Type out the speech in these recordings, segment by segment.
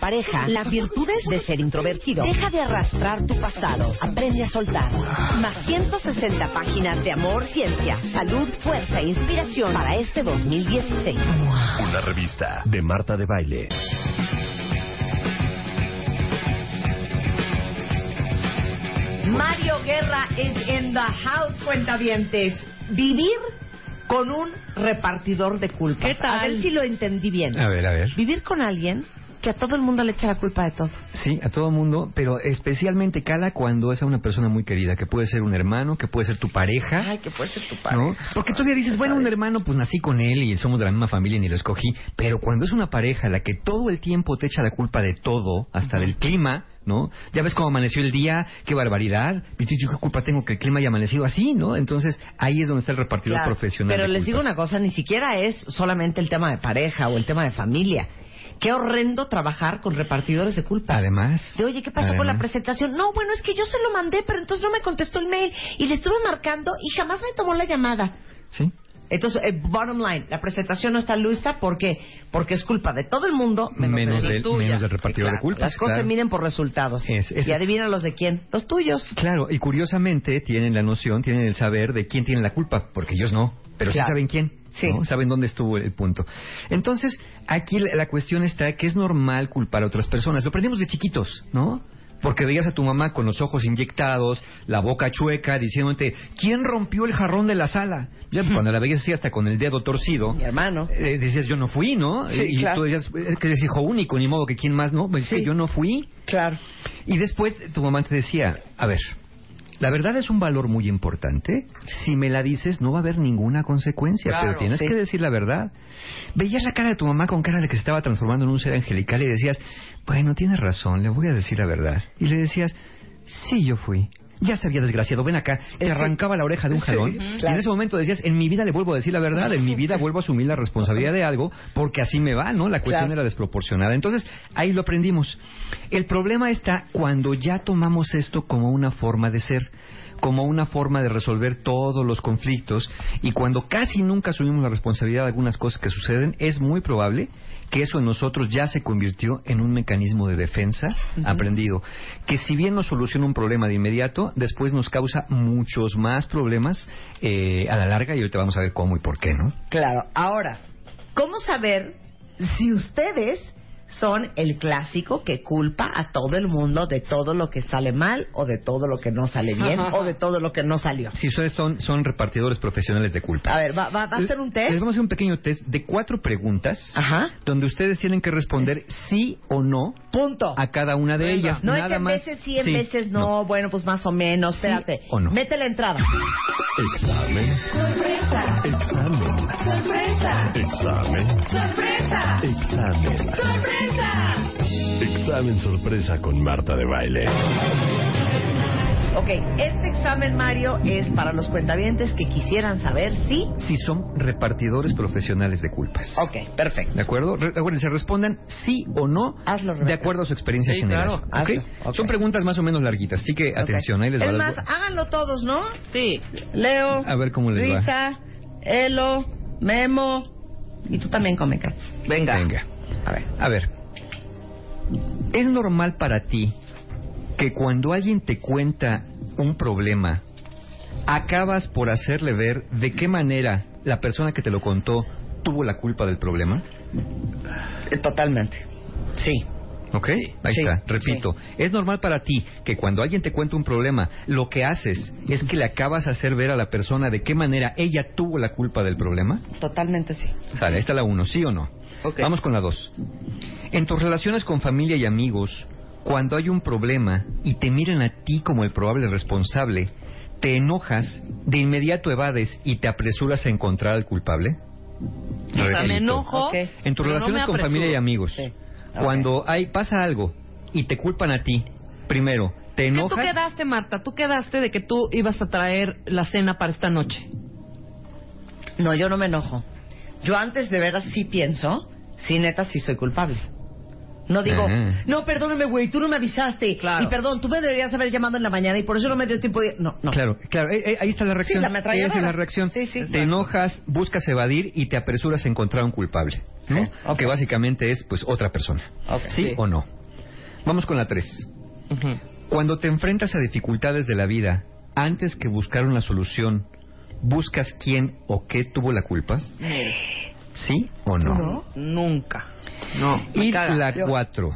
pareja. Las virtudes de ser introvertido. Deja de arrastrar tu pasado. Aprende a soltar. Más 160 páginas de amor, ciencia, salud, fuerza e inspiración para este 2016. Una revista de Marta de Baile. Mario Guerra es in the house, cuentavientes. Vivir con un repartidor de culpas. ¿Qué tal? A ver si lo entendí bien. A ver, a ver. Vivir con alguien que a todo el mundo le echa la culpa de todo. Sí, a todo mundo, pero especialmente cada cuando es a una persona muy querida, que puede ser un hermano, que puede ser tu pareja. Ay, que puede ser tu ¿no? padre. Porque todavía dices, bueno, un hermano, pues nací con él y somos de la misma familia y ni lo escogí. Pero cuando es una pareja la que todo el tiempo te echa la culpa de todo, hasta del clima, ¿no? Ya ves cómo amaneció el día, qué barbaridad. ¿Yo qué culpa tengo que el clima haya amanecido así, no? Entonces ahí es donde está el repartidor Claro, profesional. Pero les digo una cosa, ni siquiera es solamente el tema de pareja o el tema de familia. Qué horrendo trabajar con repartidores de culpas. Además. De, oye, ¿qué pasó con la presentación? No, bueno, es que yo se lo mandé, pero entonces no me contestó el mail y le estuve marcando y jamás me tomó la llamada. Sí. Entonces, eh, bottom line, la presentación no está lista porque porque es culpa de todo el mundo menos, Menos, de del, tuya. menos del repartidor Claro, de culpas. Las cosas claro. se miden por resultados. Es- es- y adivina los de quién, los tuyos. Claro, y curiosamente tienen la noción, tienen el saber de quién tiene la culpa, porque ellos no, pero Claro. sí saben quién. Sí. ¿no? Saben dónde estuvo el punto. Entonces, aquí la, la cuestión está que es normal culpar a otras personas. Lo aprendimos de chiquitos, ¿no? Porque veías a tu mamá con los ojos inyectados, la boca chueca, diciéndote, ¿quién rompió el jarrón de la sala? Ya, cuando la veías así hasta con el dedo torcido, Mi hermano. eh, decías, yo no fui, ¿no? Sí, y claro. tú decías, es que es hijo único, ni modo que quién más, ¿no? Es que Sí. yo no fui. Claro. Y después tu mamá te decía, a ver, la verdad es un valor muy importante. Si me la dices, no va a haber ninguna consecuencia, Claro, pero tienes sí. que decir la verdad. Veías la cara de tu mamá con cara de que se estaba transformando en un ser angelical y decías, bueno, tienes razón, le voy a decir la verdad. Y le decías, sí, yo fui. Ya sabía, desgraciado, ven acá. Te arrancaba la oreja de un Sí, jalón. claro. Y en ese momento decías, en mi vida le vuelvo a decir la verdad, en mi vida vuelvo a asumir la responsabilidad de algo, porque así me va, ¿no? La cuestión Claro. era desproporcionada. Entonces, ahí lo aprendimos. El problema está cuando ya tomamos esto como una forma de ser, como una forma de resolver todos los conflictos, y cuando casi nunca asumimos la responsabilidad de algunas cosas que suceden, es muy probable que eso en nosotros ya se convirtió en un mecanismo de defensa aprendido, que si bien nos soluciona un problema de inmediato, después nos causa muchos más problemas eh, a la larga, y ahorita vamos a ver cómo y por qué, ¿no? Claro. Ahora, ¿cómo saber si ustedes son el clásico que culpa a todo el mundo de todo lo que sale mal o de todo lo que no sale bien o de todo lo que no salió? Si ustedes son, son repartidores profesionales de culpa. A ver, ¿va, va, va a ser un Les test? vamos a hacer un pequeño test de cuatro preguntas Ajá. donde ustedes tienen que responder sí o no Punto. a cada una de Venga. ellas. No es Nada que en más. veces sí, en Sí, veces no. Bueno, pues más o menos. Sí Espérate. o no. Mete la entrada. Examen. Sorpresa. Examen. Sorpresa. Examen. Sorpresa. Examen. Sorpresa. Examen sorpresa con Marta de Baile. Ok, este examen, Mario, es para los cuentavientes que quisieran saber si... Si son repartidores profesionales de culpas. Ok, perfecto. ¿De acuerdo? Re- Acuérdense, respondan sí o no Hazlo, de acuerdo a su experiencia Sí, general. claro. ¿ok? Hazlo, ok. Son preguntas más o menos larguitas, así que atención, ahí les va. Es más, háganlo todos, ¿no? Sí. Leo. A ver cómo les va. Luisa, Elo, Memo. Y tú también, Comeca. Venga. Venga. A ver. A ver, ¿es normal para ti que cuando alguien te cuenta un problema, acabas por hacerle ver de qué manera la persona que te lo contó tuvo la culpa del problema? Eh, Totalmente. Sí. ¿Ok? Ahí sí, está. Repito, ¿es normal para ti que cuando alguien te cuenta un problema, lo que haces es que le acabas a hacer ver a la persona de qué manera ella tuvo la culpa del problema? Totalmente sí. Sale, ahí está la uno, ¿sí o no? Ok. Vamos con la dos. En tus relaciones con familia y amigos, cuando hay un problema y te miran a ti como el probable responsable, ¿te enojas, de inmediato evades y te apresuras a encontrar al culpable? O sea, me Repito. enojo. Ok. En tus pero relaciones con familia y amigos, Sí. Cuando hay pasa algo y te culpan a ti, primero, te ¿Qué tú enojas. quedaste, Marta? Tú quedaste de que tú ibas a traer la cena para esta noche. No, yo no me enojo. Yo antes de veras sí pienso, sí, neta, sí soy culpable. No digo, Ajá. no, perdóname, güey, tú no me avisaste. Claro. Y perdón, tú me deberías haber llamado en la mañana y por eso no me dio tiempo de... No, no. Claro, claro, eh, eh, ahí está la reacción. la ametralladora. Esa es la reacción. Sí, sí, te enojas, buscas evadir y te apresuras a encontrar un culpable. ¿no? Sí. Que básicamente es pues otra persona. ¿Sí, Sí. o no? Vamos con la tres. Cuando te enfrentas a dificultades de la vida, antes que buscar una solución, ¿buscas quién o qué tuvo la culpa? ¿Sí o no? ¿No? Nunca. No. Y la Yo- cuatro.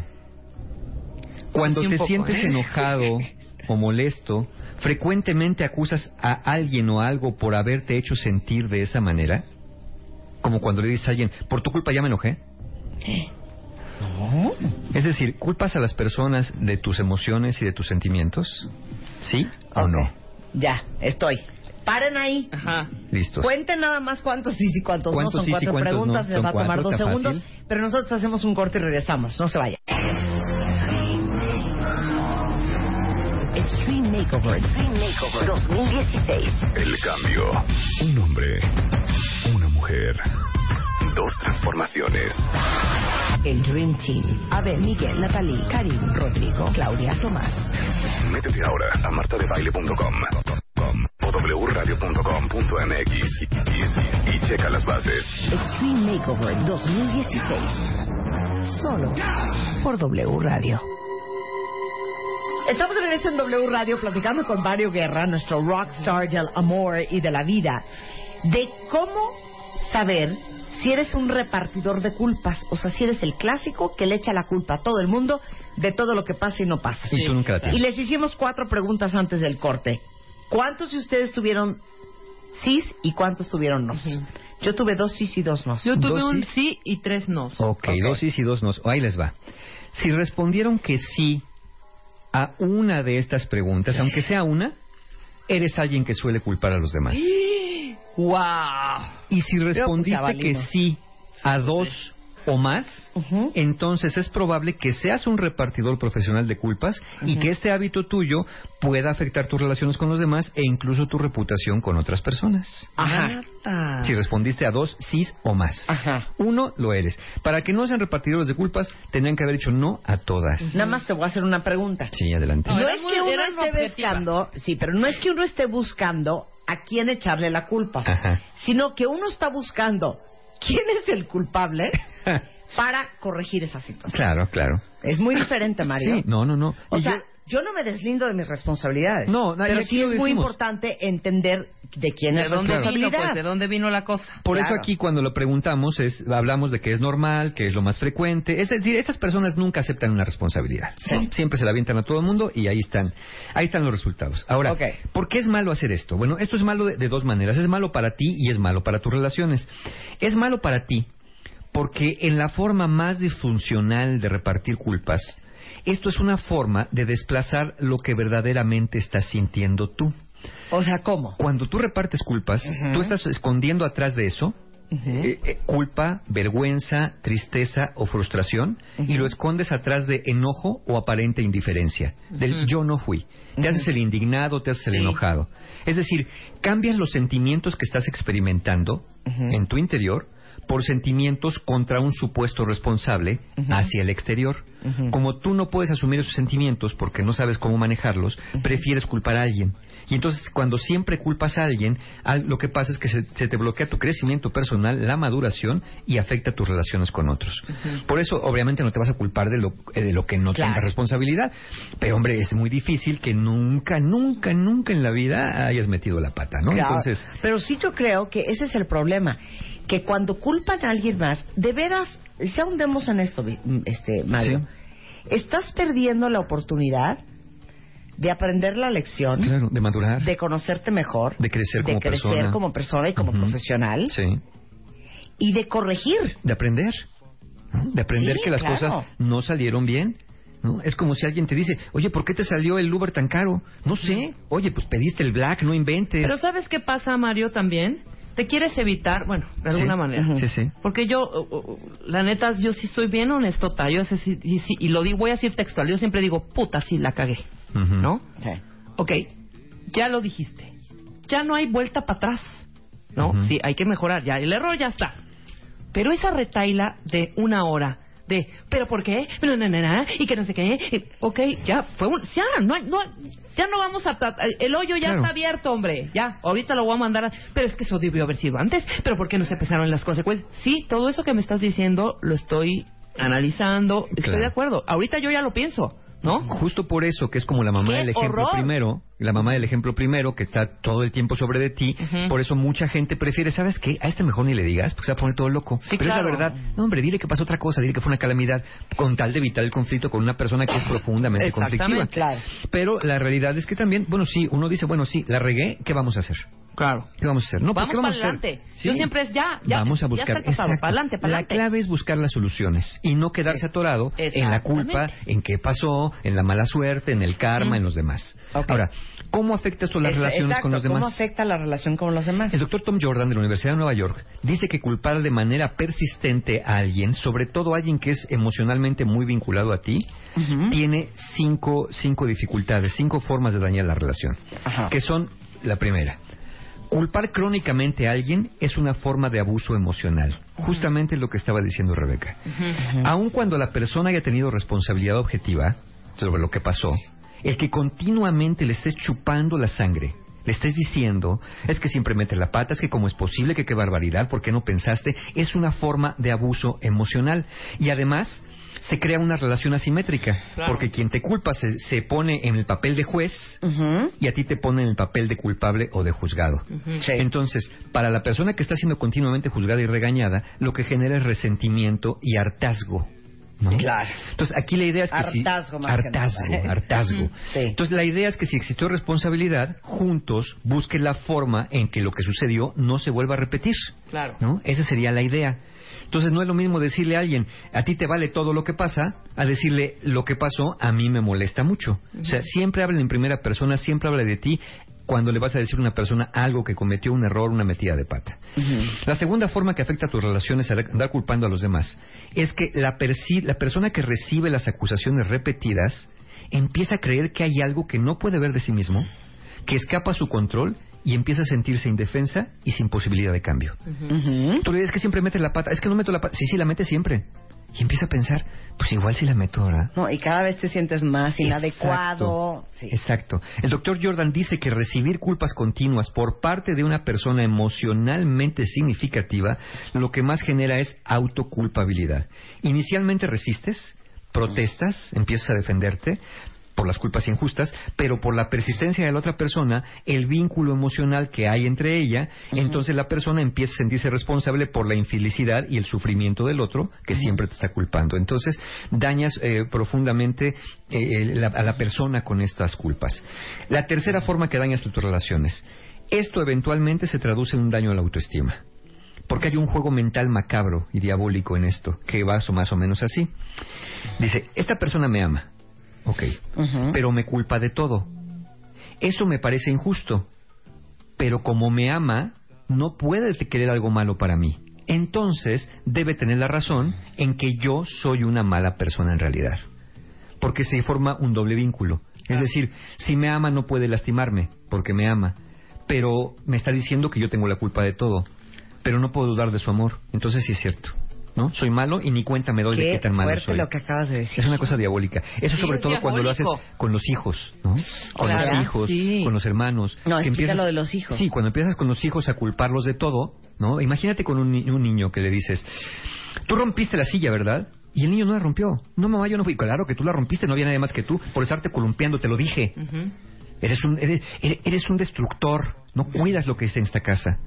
Cuando te poco, sientes ¿eh? enojado o molesto, ¿frecuentemente acusas a alguien o algo por haberte hecho sentir de esa manera? Como cuando le dices a alguien, por tu culpa ya me enojé. No. Es decir, ¿culpas a las personas de tus emociones y de tus sentimientos? ¿Sí o no? Ya, estoy. Paren ahí. Ajá. Listos. Cuenten nada más cuántos sí y cuántos no. ¿Cuántos Son sí, sí, cuatro cuántos preguntas, no? se Son va a tomar cuatro, dos segundos. fácil. Pero nosotros hacemos un corte y regresamos. No se vayan. Extreme Makeover. Extreme Makeover 2016. El cambio. Un hombre. Una mujer. Dos transformaciones. El Dream Team. Abel, Miguel, Natalie, Karim, Rodrigo, Claudia, Tomás. Métete ahora a martadebaile.com com, o wradio.com.mx y, y- y checa las bases. Extreme Makeover 2016. Solo por W Radio. Estamos de regreso en W Radio platicando con Mario Guerra, nuestro rockstar del amor y de la vida, de cómo saber si eres un repartidor de culpas, o sea, si eres el clásico que le echa la culpa a todo el mundo de todo lo que pasa y no pasa. Y tú nunca la Y tienes. les hicimos cuatro preguntas antes del corte. ¿Cuántos de ustedes tuvieron sís y cuántos tuvieron nos? Yo tuve dos sís y dos nos. Yo tuve Dos un sí. sí y tres no. Ok, dos sí y dos no. Ahí les va. Si respondieron que sí a una de estas preguntas, aunque sea una, eres alguien que suele culpar a los demás. ¡Wow! Y si respondiste que sí a dos o más, Ujú. entonces es probable que seas un repartidor profesional de culpas y que este hábito tuyo pueda afectar tus relaciones con los demás e incluso tu reputación con otras personas. Ajá. Si respondiste a dos sí o más. Ajá. Uno, lo eres. Para que no sean repartidores de culpas, tendrían que haber dicho no a todas. Nada más te voy a hacer una pregunta. Sí, adelante. No, es que uno esté objetiva. buscando, sí, pero no es que uno esté buscando a quién echarle la culpa, Ajá. sino que uno está buscando quién es el culpable para corregir esa situación. claro, claro. Es muy diferente, Mario. Sí, no, no, no. O Y sea, yo- yo... no me deslindo de mis responsabilidades. No, nadie pero sí es muy importante entender de quién ¿De es dónde vino, responsabilidad. pues? ¿De dónde vino la cosa? Por Claro. eso aquí cuando lo preguntamos es hablamos de que es normal, que es lo más frecuente. Es decir, estas personas nunca aceptan una responsabilidad. Sí. ¿no? Siempre se la avientan a todo el mundo y ahí están, ahí están los resultados. Ahora, Ok. ¿por qué es malo hacer esto? Bueno, esto es malo de, de dos maneras. Es malo para ti y es malo para tus relaciones. Es malo para ti porque en la forma más disfuncional de repartir culpas, esto es una forma de desplazar lo que verdaderamente estás sintiendo tú. O sea, ¿cómo? Cuando tú repartes culpas, tú estás escondiendo atrás de eso eh, eh, culpa, vergüenza, tristeza o frustración y lo escondes atrás de enojo o aparente indiferencia. Del yo no fui. Te haces el indignado, te haces el enojado. Es decir, cambias los sentimientos que estás experimentando en tu interior por sentimientos contra un supuesto responsable hacia el exterior. Como tú no puedes asumir esos sentimientos porque no sabes cómo manejarlos, prefieres culpar a alguien. Y entonces cuando siempre culpas a alguien, al- lo que pasa es que se, se te bloquea tu crecimiento personal, la maduración y afecta tus relaciones con otros. Por eso obviamente no te vas a culpar de lo, eh, de lo que no Claro. tengas responsabilidad. Pero hombre, es muy difícil que nunca, nunca, nunca en la vida hayas metido la pata, ¿no? Claro. Entonces, Pero sí yo creo que ese es el problema. Que cuando culpan a alguien más, de veras, se ahondemos en esto, este, Mario. Estás perdiendo la oportunidad de aprender la lección, claro, de madurar. de conocerte mejor, De crecer como crecer persona. como persona y como profesional, Sí. y de corregir. de aprender, ¿no? de aprender Sí, que las claro. cosas no salieron bien. ¿no? Es como si alguien te dice, oye, ¿por qué te salió el Uber tan caro? No sé. Oye, pues pediste el black, no inventes. Pero ¿sabes qué pasa, Mario, también? Te quieres evitar, bueno, de alguna Sí. manera. Sí, sí. Porque yo, uh, uh, la neta, yo sí soy bien honestota. Yo sé si- y, lo digo, voy a decir textual. Yo siempre digo, puta, sí, la cagué. ¿No? Sí. Ok, ya lo dijiste. Ya no hay vuelta para atrás. ¿No? Sí, hay que mejorar. Ya, el error ya está. Pero esa retaila de una hora, de, ¿pero por qué? No, no, no, y que no sé qué. ok, ya, fue un. Ya, no, no, ya no vamos a. El hoyo ya Claro. está abierto, hombre. Ya, ahorita lo voy a mandar. a- pero es que eso debió haber sido antes. ¿Pero por qué no se empezaron las consecuencias? Sí, todo eso que me estás diciendo lo estoy analizando. Estoy Claro. de acuerdo. Ahorita yo ya lo pienso, ¿no? Justo por eso, que es como la mamá ¡Qué del ejemplo horror! primero, la mamá del ejemplo primero, que está todo el tiempo sobre de ti, por eso mucha gente prefiere, ¿sabes qué? A este mejor ni le digas, porque se va a poner todo loco. Sí, Pero claro. es la verdad, no hombre, dile que pasó otra cosa, dile que fue una calamidad, con tal de evitar el conflicto con una persona que es profundamente conflictiva. claro. Pero la realidad es que también, bueno, sí, uno dice, bueno, sí, la regué, ¿qué vamos a hacer? Claro. ¿Qué vamos a hacer? No, pues, Vamos ¿qué para a hacer? adelante. Sí. Yo siempre es ya, ya. Vamos a ya buscar. está el pasado, para adelante, para La adelante. clave es buscar las soluciones y no quedarse atorado en la culpa, en qué pasó, en la mala suerte, en el karma, Mm. en los demás. Ahora, ¿cómo afecta esto las Es- relaciones exacto, con los demás? ¿Cómo afecta la relación con los demás? El doctor Tom Jordan de la Universidad de Nueva York dice que culpar de manera persistente a alguien, sobre todo a alguien que es emocionalmente muy vinculado a ti, tiene cinco, cinco dificultades, cinco formas de dañar la relación. Ajá. Que son, la primera, culpar crónicamente a alguien es una forma de abuso emocional. Justamente lo que estaba diciendo Rebeca. Aun cuando la persona haya tenido responsabilidad objetiva sobre lo que pasó, el que continuamente le estés chupando la sangre, le estés diciendo, es que siempre mete la pata, es que cómo es posible, que qué barbaridad, ¿por qué no pensaste? Es una forma de abuso emocional. Y además, se crea una relación asimétrica, Claro. porque quien te culpa se, se pone en el papel de juez y a ti te pone en el papel de culpable o de juzgado. Sí. Entonces, para la persona que está siendo continuamente juzgada y regañada, lo que genera es resentimiento y hartazgo. ¿No? Claro. Entonces, aquí la idea es que si... Hartazgo que hartazgo, hartazgo. Sí. Entonces, la idea es que si existió responsabilidad, juntos busquen la forma en que lo que sucedió no se vuelva a repetir. Claro. ¿no? Esa sería la idea. Entonces no es lo mismo decirle a alguien, a ti te vale todo lo que pasa, a decirle lo que pasó a mí me molesta mucho. O sea, siempre habla en primera persona, siempre habla de ti cuando le vas a decir a una persona algo que cometió un error, una metida de pata. La segunda forma que afecta a tus relaciones al andar culpando a los demás es que la, la persona que recibe las acusaciones repetidas empieza a creer que hay algo que no puede ver de sí mismo, que escapa a su control y empieza a sentirse indefensa y sin posibilidad de cambio. Ujú. Tú le dices que siempre metes la pata. Es que no meto la pata. Sí, sí, la metes siempre. Y empieza a pensar, pues igual sí la meto, ¿verdad? No, y cada vez te sientes más inadecuado. Exacto. Sí. Exacto. El doctor Jordan dice que recibir culpas continuas por parte de una persona emocionalmente significativa, lo que más genera es autoculpabilidad. Inicialmente resistes, protestas, empiezas a defenderte por las culpas injustas, pero por la persistencia de la otra persona, el vínculo emocional que hay entre ella, entonces la persona empieza a sentirse responsable por la infelicidad y el sufrimiento del otro que siempre te está culpando. Entonces dañas eh, profundamente eh, la- a la persona con estas culpas. La tercera forma que dañas tus relaciones. Esto eventualmente se traduce en un daño a la autoestima. Porque hay un juego mental macabro y diabólico en esto, que va más o menos así. Dice, esta persona me ama, ok, pero me culpa de todo. Eso me parece injusto, pero como me ama, no puede querer algo malo para mí. Entonces, debe tener la razón en que yo soy una mala persona en realidad. Porque se forma un doble vínculo. Es decir, si me ama no puede lastimarme, porque me ama. Pero me está diciendo que yo tengo la culpa de todo. Pero no puedo dudar de su amor. Entonces sí es cierto. ¿No? Soy malo y ni cuenta me doy de Qué qué tan malo soy. lo que acabas de decir. Es una cosa diabólica. Eso Sí, sobre es todo cuando lo haces con los hijos, ¿no? Con los hijos, sí. con los hermanos. No, Que explica lo de los hijos. Sí, cuando empiezas con los hijos a culparlos de todo, ¿no? Imagínate con un, ni- un niño que le dices, tú rompiste la silla, ¿verdad? Y el niño no la rompió. No, mamá, yo no fui. Claro que tú la rompiste, no había nadie más que tú. Por estarte columpiando, te lo dije. Eres un, eres, eres- un destructor. No cuidas lo que está en esta casa.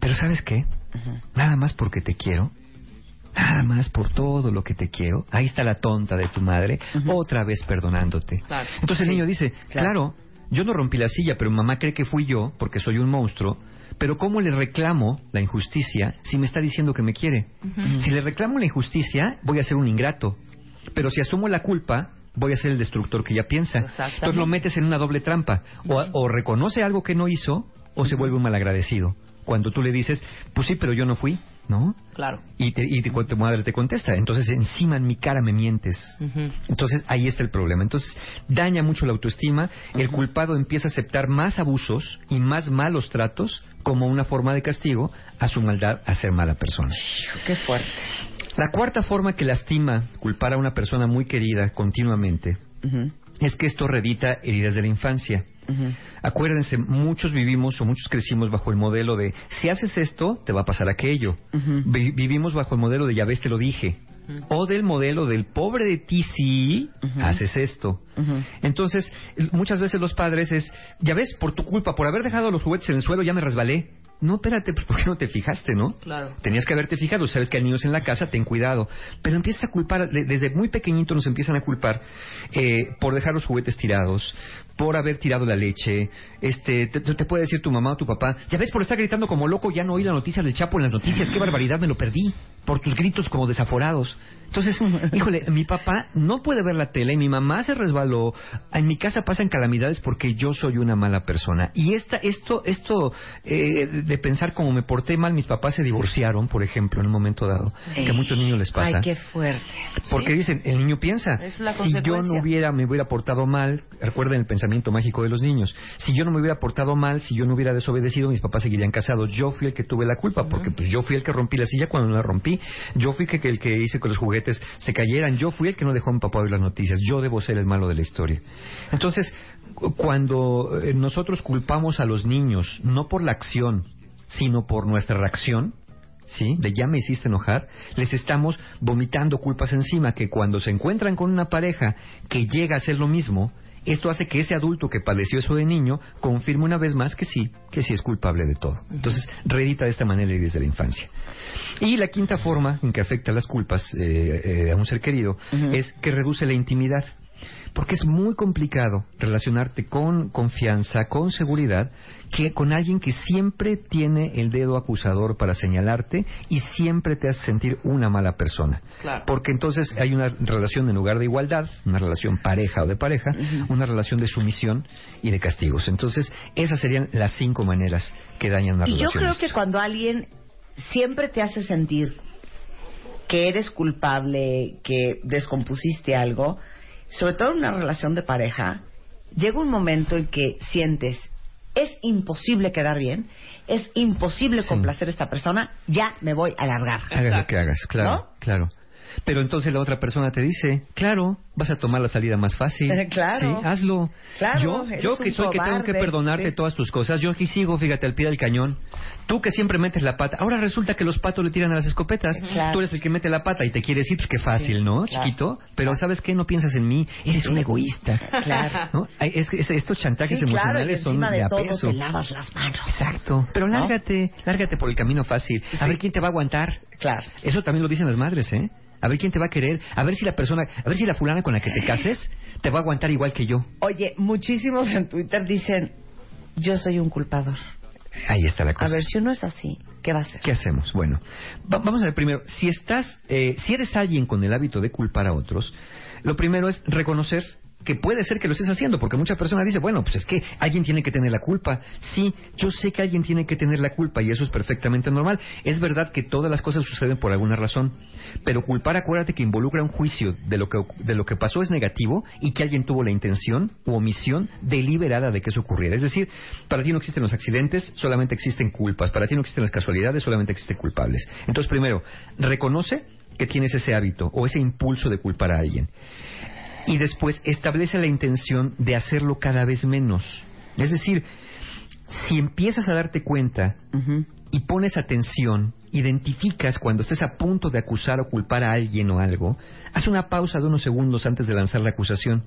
Pero ¿sabes qué? Nada más porque te quiero. Nada más por todo lo que te quiero. Ahí está la tonta de tu madre, otra vez perdonándote. Claro. Entonces el niño dice, claro. claro. yo no rompí la silla, pero mamá cree que fui yo porque soy un monstruo. Pero ¿cómo le reclamo la injusticia si me está diciendo que me quiere? Si le reclamo la injusticia, voy a ser un ingrato. Pero si asumo la culpa, voy a ser el destructor que ella piensa. Entonces lo metes en una doble trampa. O, o reconoce algo que no hizo, o se vuelve un malagradecido. cuando tú le dices, pues sí, pero yo no fui, ¿no? Claro. Y, te, y te- tu madre te contesta, entonces encima en mi cara me mientes. Entonces ahí está el problema. Entonces daña mucho la autoestima, el culpado empieza a aceptar más abusos y más malos tratos como una forma de castigo a su maldad a ser mala persona. Qué fuerte. La cuarta forma que lastima culpar a una persona muy querida continuamente es que esto redita heridas de la infancia. Acuérdense, muchos vivimos o muchos crecimos bajo el modelo de si haces esto, te va a pasar aquello. Vi- vivimos bajo el modelo de ya ves, te lo dije. O del modelo del pobre de ti si haces esto. Entonces, muchas veces los padres es, ya ves, por tu culpa, por haber dejado los juguetes en el suelo, ya me resbalé. No, espérate, pues ¿por qué no te fijaste, no? Claro. Tenías que haberte fijado, sabes que hay niños en la casa, ten cuidado. Pero empiezas a culpar, de- desde muy pequeñito nos empiezan a culpar eh, por dejar los juguetes tirados, por haber tirado la leche. Este, te, te puede decir tu mamá o tu papá, ya ves, por estar gritando como loco, ya no oí la noticia del Chapo en las noticias, qué barbaridad, me lo perdí. Por tus gritos como desaforados. Entonces, híjole, mi papá no puede ver la tele, mi mamá se resbaló, en mi casa pasan calamidades porque yo soy una mala persona. Y esta, esto, esto eh, de pensar como me porté mal, mis papás se divorciaron, por ejemplo, en un momento dado, que a muchos niños les pasa. Ay, qué fuerte. Porque dicen, el niño piensa, si yo no hubiera, me hubiera portado mal, recuerden el pensamiento mágico de los niños, si yo no me hubiera portado mal, si yo no hubiera desobedecido, mis papás seguirían casados. Yo fui el que tuve la culpa, porque pues yo fui el que rompí la silla cuando no la rompí, yo fui que, que el que hice que los juguetes se cayeran, yo fui el que no dejó a mi papá ver las noticias, yo debo ser el malo de la historia. Entonces, cu- cuando eh, nosotros culpamos a los niños, no por la acción, sino por nuestra reacción, ¿sí? De ya me hiciste enojar, les estamos vomitando culpas encima que cuando se encuentran con una pareja que llega a hacer lo mismo, esto hace que ese adulto que padeció eso de niño confirme una vez más que sí, que sí es culpable de todo. Entonces, reedita de esta manera y desde la infancia. Y la quinta forma en que afecta las culpas eh, eh, a un ser querido es que reduce la intimidad. Porque es muy complicado relacionarte con confianza, con seguridad, que con alguien que siempre tiene el dedo acusador para señalarte y siempre te hace sentir una mala persona. Claro. Porque entonces hay una relación en lugar de igualdad, una relación pareja o de pareja, una relación de sumisión y de castigos. Entonces, esas serían las cinco maneras que dañan una Y yo relación. creo que cuando alguien siempre te hace sentir que eres culpable, que descompusiste algo, sobre todo en una relación de pareja, llega un momento en que sientes es imposible quedar bien, es imposible Sí. complacer a esta persona, ya me voy a largar. Hagas lo que hagas, claro, ¿No? claro. Pero entonces la otra persona te dice, claro, vas a tomar la salida más fácil. Eh, claro. Sí, hazlo. Claro, yo, yo que soy que tengo que cobarde. perdonarte Sí. todas tus cosas, yo aquí sigo, fíjate, al pie del cañón. Tú que siempre metes la pata, ahora resulta que los patos le tiran a las escopetas. Claro. Tú eres el que mete la pata y te quieres ir, pues qué fácil, Sí, ¿no, claro. chiquito? Pero ¿sabes qué? No piensas en mí, eres un egoísta. Claro. ¿No? Es es- estos chantajes claro, emocionales son de, de todo peso. te lavas las manos. Exacto. Pero ¿No? lárgate, lárgate por el camino fácil. A ver quién te va a aguantar. Claro. Eso también lo dicen las madres, ¿eh? A ver quién te va a querer, a ver si la persona, a ver si la fulana con la que te cases te va a aguantar igual que yo. Oye, muchísimos en Twitter dicen, yo soy un culpador. Ahí está la cosa. A ver, si uno es así, ¿qué va a hacer? ¿Qué hacemos? Bueno, va- vamos a ver primero, si estás, eh, si eres alguien con el hábito de culpar a otros, lo primero es reconocer que puede ser que lo estés haciendo, porque muchas personas dicen, bueno, pues es que alguien tiene que tener la culpa. Sí, yo sé que alguien tiene que tener la culpa y eso es perfectamente normal. Es verdad que todas las cosas suceden por alguna razón, pero culpar, acuérdate que involucra un juicio de lo que, de lo que pasó es negativo y que alguien tuvo la intención u omisión deliberada de que eso ocurriera. Es decir, para ti no existen los accidentes, solamente existen culpas. Para ti no existen las casualidades, solamente existen culpables. Entonces, primero, reconoce que tienes ese hábito o ese impulso de culpar a alguien. Y después, establece la intención de hacerlo cada vez menos. Es decir, si empiezas a darte cuenta y pones atención, identificas cuando estés a punto de acusar o culpar a alguien o algo, haz una pausa de unos segundos antes de lanzar la acusación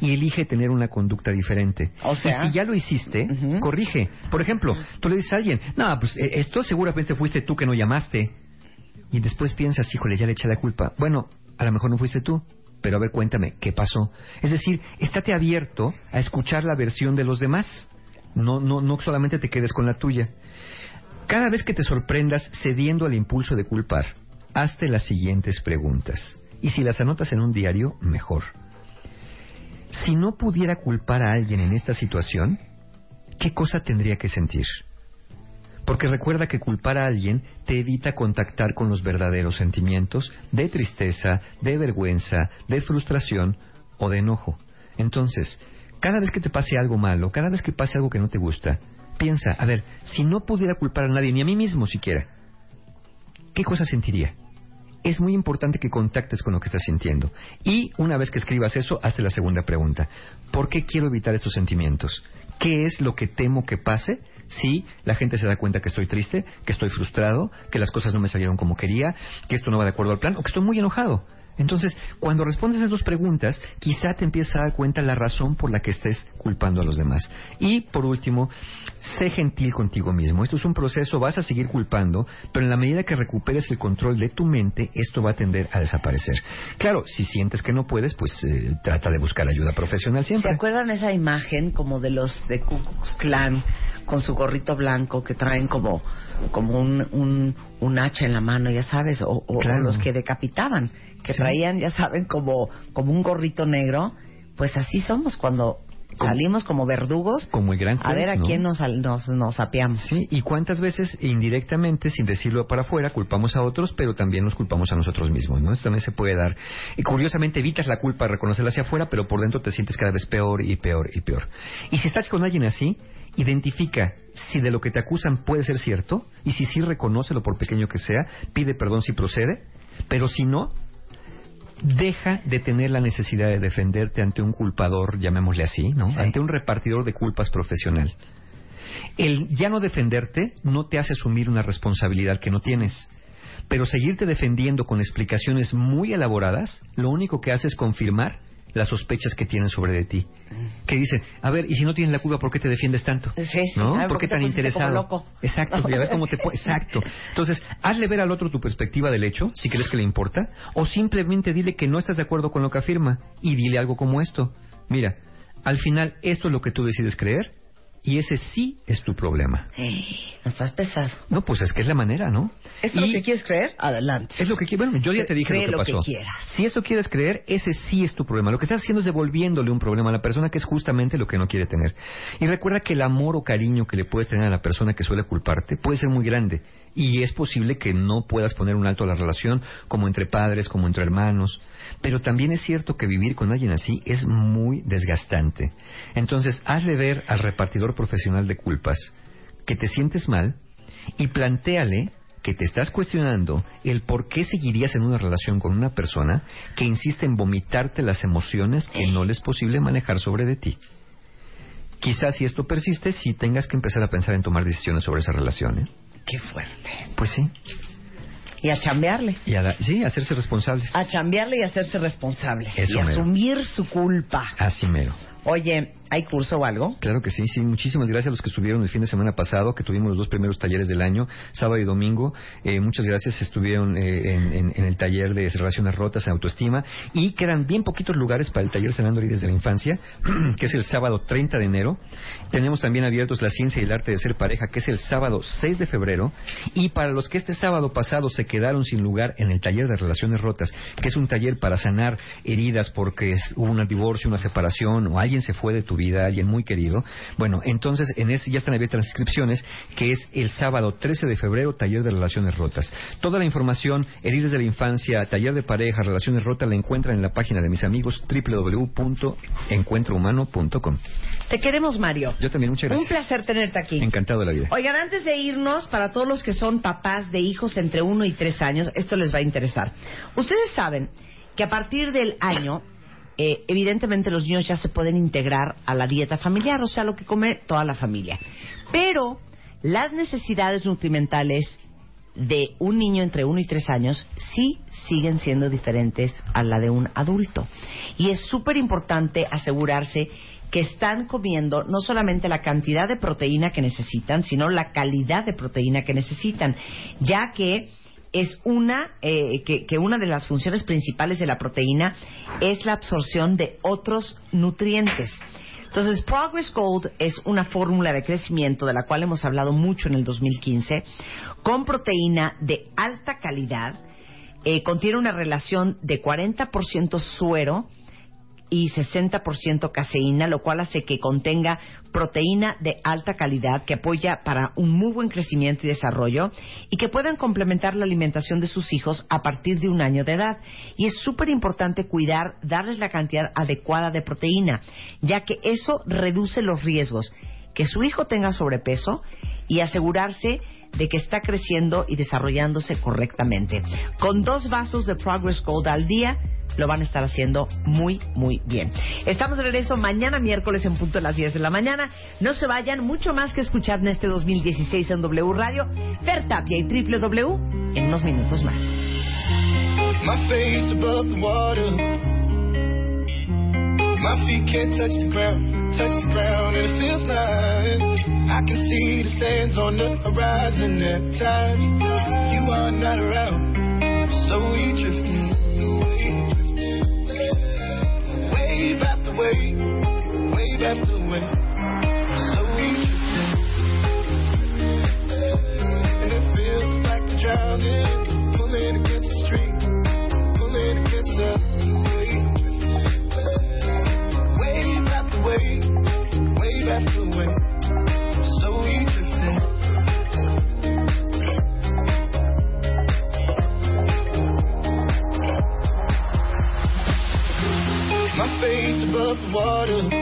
y elige tener una conducta diferente. O sea- y si ya lo hiciste, corrige. Por ejemplo, tú le dices a alguien, no, pues eh, esto seguramente fuiste tú que no llamaste. Y después piensas, híjole, ya le eché la culpa. Bueno, a lo mejor no fuiste tú, pero a ver, cuéntame, ¿qué pasó? Es decir, estate abierto a escuchar la versión de los demás. No, no, no solamente te quedes con la tuya. Cada vez que te sorprendas cediendo al impulso de culpar, hazte las siguientes preguntas. Y si las anotas en un diario, mejor. Si no pudiera culpar a alguien en esta situación, ¿qué cosa tendría que sentir? Porque recuerda que culpar a alguien te evita contactar con los verdaderos sentimientos de tristeza, de vergüenza, de frustración o de enojo. Entonces, cada vez que te pase algo malo, cada vez que pase algo que no te gusta, piensa, a ver, si no pudiera culpar a nadie, ni a mí mismo siquiera, ¿qué cosa sentiría? Es muy importante que contactes con lo que estás sintiendo. Y una vez que escribas eso, hazte la segunda pregunta. ¿Por qué quiero evitar estos sentimientos? ¿Qué es lo que temo que pase si la gente se da cuenta que estoy triste, que estoy frustrado, que las cosas no me salieron como quería, que esto no va de acuerdo al plan o que estoy muy enojado? Entonces, cuando respondes esas dos preguntas, quizá te empiezas a dar cuenta la razón por la que estés culpando a los demás. Y, por último, sé gentil contigo mismo. Esto es un proceso, vas a seguir culpando, pero en la medida que recuperes el control de tu mente, esto va a tender a desaparecer. Claro, si sientes que no puedes, pues eh, trata de buscar ayuda profesional ¿Se siempre. acuerdan esa imagen como de los de Ku Klux Klan con su gorrito blanco que traen como, como un, un, un hacha en la mano, ya sabes? O, o- los que decapitaban, que Sí. traían, ya saben, como, como un gorrito negro. Pues así somos cuando Como- salimos como verdugos Como el gran a ver juez, a ¿no? quién nos, nos, nos apiamos. Sí, y cuántas veces indirectamente, sin decirlo para afuera, culpamos a otros, pero también nos culpamos a nosotros mismos, ¿no? Esto también se puede dar. Y curiosamente evitas la culpa reconocerla hacia afuera, pero por dentro te sientes cada vez peor y peor y peor. Y si estás con alguien así, identifica si de lo que te acusan puede ser cierto, y si sí, reconócelo por pequeño que sea, pide perdón si procede, pero si no, deja de tener la necesidad de defenderte ante un culpador, llamémosle así, ¿no? Sí. Ante un repartidor de culpas profesional. El ya no defenderte no te hace asumir una responsabilidad que no tienes. Pero seguirte defendiendo con explicaciones muy elaboradas, lo único que hace es confirmar las sospechas que tienen sobre de ti. Que dicen, a ver, y si no tienes la culpa, ¿por qué te defiendes tanto? Sí. ¿No? Ver, ¿Por qué tan interesado? loco? Exacto, ya ves cómo te Exacto. Entonces, hazle ver al otro tu perspectiva del hecho, si crees que le importa, o simplemente dile que no estás de acuerdo con lo que afirma y dile algo como esto. Mira, al final esto es lo que tú decides creer y ese sí es tu problema. No estás pesado. No, pues es que es la manera, ¿no? ¿Eso es Y lo que quieres creer? Adelante. Es lo que. Bueno, yo ya te dije Cree lo que lo que pasó. quieras. Si eso quieres creer, ese sí es tu problema. Lo que estás haciendo es devolviéndole un problema a la persona que es justamente lo que no quiere tener. Y recuerda que el amor o cariño que le puedes tener a la persona que suele culparte puede ser muy grande. Y es posible que no puedas poner un alto a la relación, como entre padres, como entre hermanos. Pero también es cierto que vivir con alguien así es muy desgastante. Entonces, hazle ver al repartidor profesional de culpas que te sientes mal y plantéale que te estás cuestionando el por qué seguirías en una relación con una persona que insiste en vomitarte las emociones que no le es posible manejar sobre de ti. Quizás si esto persiste, sí tengas que empezar a pensar en tomar decisiones sobre esa relación. ¿eh? Qué fuerte. Pues sí. Y a chambearle. Y a sí, hacerse responsables. A chambearle y hacerse responsable. Eso y mero. asumir su culpa. Así mero. Oye, ¿hay curso o algo? Claro que sí, sí. Muchísimas gracias a los que estuvieron el fin de semana pasado, que tuvimos los dos primeros talleres del año, sábado y domingo. Eh, muchas gracias. Estuvieron eh, en, el taller de relaciones rotas en autoestima y quedan bien poquitos lugares para el taller Sanando Heridas de la Infancia, que es el sábado 30 de enero. Tenemos también abiertos la ciencia y el arte de ser pareja, que es el sábado 6 de febrero. Y para los que este sábado pasado se quedaron sin lugar en el taller de relaciones rotas, que es un taller para sanar heridas porque hubo un divorcio, una separación o alguien se fue de tu vida, alguien muy querido. Bueno, entonces en ese ya están abiertas las inscripciones, que es el sábado 13 de febrero, taller de relaciones rotas. Toda la información, heridas de la infancia, taller de pareja, relaciones rotas, la encuentran en la página de mis amigos www.encuentrohumano.com. Te queremos, Mario. Yo también, muchas Un gracias. placer tenerte aquí. Encantado de la vida. Oigan, antes de irnos, para todos los que son papás de hijos entre 1 y 3 años, esto les va a interesar. Ustedes saben que a partir del año, eh, evidentemente los niños ya se pueden integrar a la dieta familiar, o sea, lo que come toda la familia. Pero las necesidades nutrimentales de un niño entre 1 y 3 años sí siguen siendo diferentes a la de un adulto. Y es súper importante asegurarse que están comiendo no solamente la cantidad de proteína que necesitan, sino la calidad de proteína que necesitan, ya que es una eh, que, una de las funciones principales de la proteína es la absorción de otros nutrientes. Entonces, Progress Gold es una fórmula de crecimiento de la cual hemos hablado mucho en el 2015, con proteína de alta calidad, eh, contiene una relación de 40% suero y 60% caseína, lo cual hace que contenga proteína de alta calidad que apoya para un muy buen crecimiento y desarrollo y que puedan complementar la alimentación de sus hijos a partir de un año de edad. Y es súper importante cuidar, darles la cantidad adecuada de proteína, ya que eso reduce los riesgos que su hijo tenga sobrepeso y asegurarse de que está creciendo y desarrollándose correctamente. Con dos vasos de Progress Gold al día, lo van a estar haciendo muy, muy bien. Estamos de regreso mañana miércoles en punto de las 10 de la mañana. No se vayan, mucho más que escuchar en este 2016 en W Radio, Fer Tapia y www en unos minutos más. My So and it feels like drowning, pulling against the pulling against the wave. After wave, wave after wave. So. My face above the water.